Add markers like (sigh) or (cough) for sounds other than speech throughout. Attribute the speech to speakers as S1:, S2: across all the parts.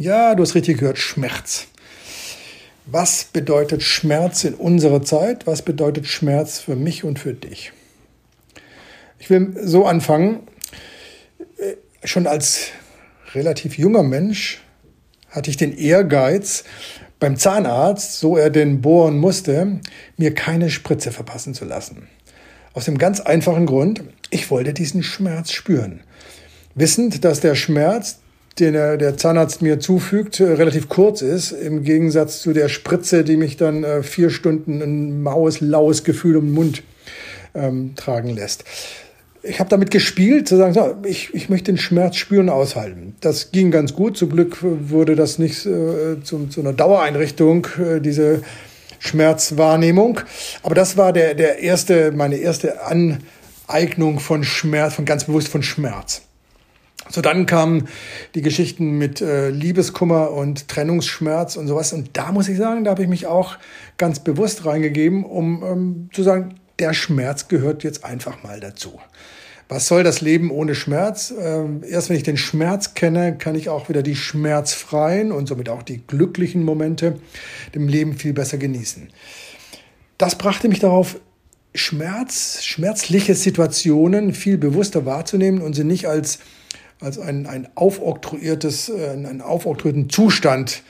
S1: Ja, du hast richtig gehört, Schmerz. Was bedeutet Schmerz in unserer Zeit? Was bedeutet Schmerz für mich und für dich? Ich will so anfangen. Äh, schon als relativ junger Mensch hatte ich den Ehrgeiz, beim Zahnarzt, so er den bohren musste, mir keine Spritze verpassen zu lassen. Aus dem ganz einfachen Grund, ich wollte diesen Schmerz spüren. Wissend, dass der Schmerz, den der Zahnarzt mir zufügt, relativ kurz ist, im Gegensatz zu der Spritze, die mich dann äh, vier Stunden ein maues, laues Gefühl im Mund ähm, tragen lässt ich habe damit gespielt, zu sagen, so, ich, ich möchte den Schmerz spüren und aushalten. Das ging ganz gut. Zum Glück wurde das nicht äh, zu, zu einer Dauereinrichtung, äh, diese Schmerzwahrnehmung. Aber das war der, der erste, meine erste Aneignung von Schmerz, von ganz bewusst von Schmerz. So dann kamen die Geschichten mit äh, Liebeskummer und Trennungsschmerz und sowas. Und da muss ich sagen, da habe ich mich auch ganz bewusst reingegeben, um ähm, zu sagen, der Schmerz gehört jetzt einfach mal dazu. Was soll das Leben ohne Schmerz? Ähm, erst wenn ich den Schmerz kenne, kann ich auch wieder die schmerzfreien und somit auch die glücklichen Momente im Leben viel besser genießen. Das brachte mich darauf, Schmerz, schmerzliche Situationen viel bewusster wahrzunehmen und sie nicht als, als ein, ein aufoktroyiertes, äh, einen aufoktroyierten Zustand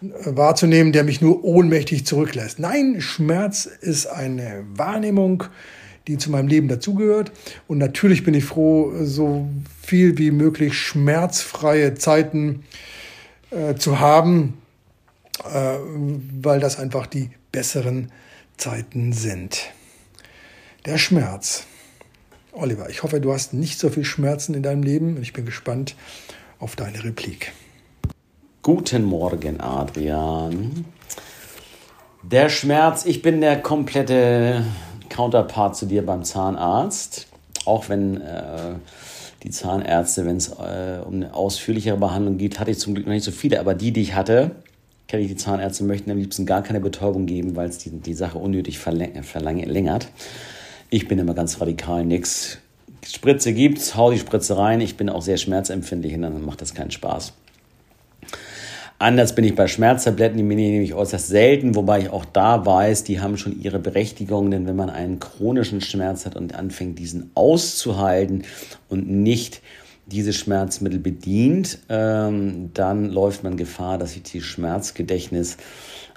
S1: wahrzunehmen, der mich nur ohnmächtig zurücklässt. Nein, Schmerz ist eine Wahrnehmung, die zu meinem Leben dazugehört. Und natürlich bin ich froh, so viel wie möglich schmerzfreie Zeiten äh, zu haben, äh, weil das einfach die besseren Zeiten sind. Der Schmerz. Oliver, ich hoffe, du hast nicht so viel Schmerzen in deinem Leben und ich bin gespannt auf deine Replik.
S2: Guten Morgen, Adrian. Der Schmerz, ich bin der komplette Counterpart zu dir beim Zahnarzt. Auch wenn äh, die Zahnärzte, wenn es äh, um eine ausführlichere Behandlung geht, hatte ich zum Glück noch nicht so viele, aber die, die ich hatte, kenne ich die Zahnärzte, möchten am liebsten gar keine Betäubung geben, weil es die, die Sache unnötig verlängert. Ich bin immer ganz radikal, nix. Spritze gibt's, hau die Spritze rein. Ich bin auch sehr schmerzempfindlich und dann macht das keinen Spaß. Anders bin ich bei Schmerztabletten, die nehme ich äußerst selten, wobei ich auch da weiß, die haben schon ihre Berechtigung, denn wenn man einen chronischen Schmerz hat und anfängt, diesen auszuhalten und nicht diese Schmerzmittel bedient, ähm, dann läuft man Gefahr, dass sich die Schmerzgedächtnis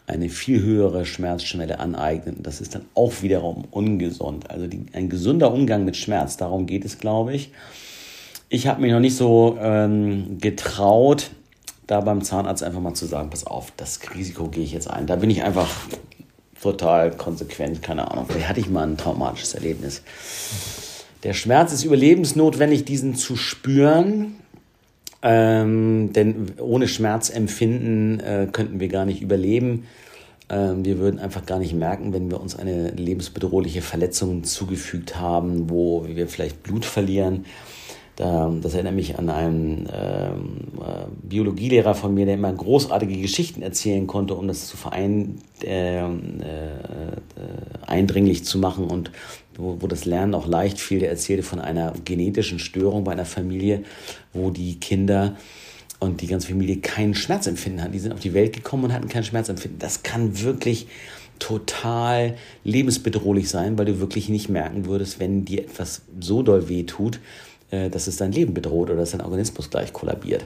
S2: eine viel höhere Schmerzschwelle aneignet. Und das ist dann auch wiederum ungesund. Also die, ein gesunder Umgang mit Schmerz, darum geht es, glaube ich. Ich habe mich noch nicht so ähm, getraut, da beim Zahnarzt einfach mal zu sagen, pass auf, das Risiko gehe ich jetzt ein. Da bin ich einfach total konsequent, keine Ahnung. Vielleicht hatte ich mal ein traumatisches Erlebnis. Der Schmerz ist überlebensnotwendig, diesen zu spüren. Ähm, denn ohne Schmerzempfinden äh, könnten wir gar nicht überleben. Ähm, wir würden einfach gar nicht merken, wenn wir uns eine lebensbedrohliche Verletzung zugefügt haben, wo wir vielleicht Blut verlieren das erinnert mich an einen ähm, äh, Biologielehrer von mir, der immer großartige Geschichten erzählen konnte, um das zu verein, äh, äh, eindringlich zu machen und wo, wo das Lernen auch leicht fiel. Der erzählte von einer genetischen Störung bei einer Familie, wo die Kinder und die ganze Familie keinen Schmerzempfinden hatten. Die sind auf die Welt gekommen und hatten kein Schmerzempfinden. Das kann wirklich total lebensbedrohlich sein, weil du wirklich nicht merken würdest, wenn dir etwas so doll weh tut, dass es dein Leben bedroht oder dass dein Organismus gleich kollabiert.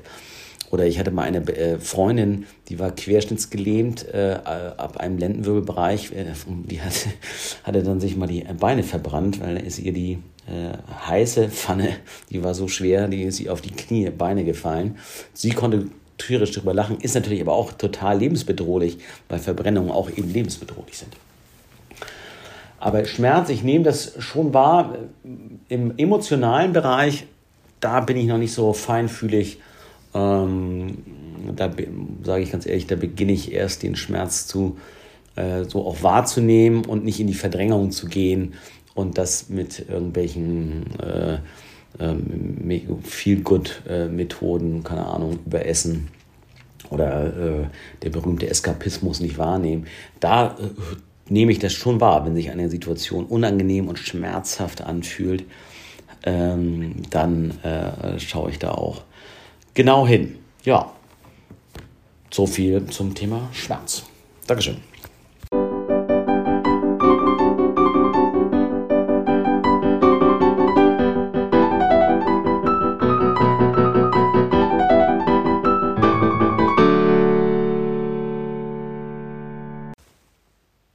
S2: Oder ich hatte mal eine äh, Freundin, die war querschnittsgelähmt äh, ab einem Lendenwirbelbereich. Äh, die hatte, (laughs) hatte dann sich mal die Beine verbrannt, weil ist ihr die äh, heiße Pfanne, die war so schwer, die ist sie auf die Knie, Beine gefallen. Sie konnte tierisch darüber lachen, ist natürlich aber auch total lebensbedrohlich, weil Verbrennungen auch eben lebensbedrohlich sind. Aber Schmerz, ich nehme das schon wahr, im emotionalen Bereich, da bin ich noch nicht so feinfühlig. Ähm, da sage ich ganz ehrlich, da beginne ich erst den Schmerz zu äh, so auch wahrzunehmen und nicht in die Verdrängung zu gehen und das mit irgendwelchen äh, äh, Feel-Good-Methoden, keine Ahnung, überessen oder äh, der berühmte Eskapismus nicht wahrnehmen. Da äh, nehme ich das schon wahr, wenn sich eine Situation unangenehm und schmerzhaft anfühlt, ähm, dann äh, schaue ich da auch genau hin. Ja, so viel zum Thema Schmerz. Dankeschön.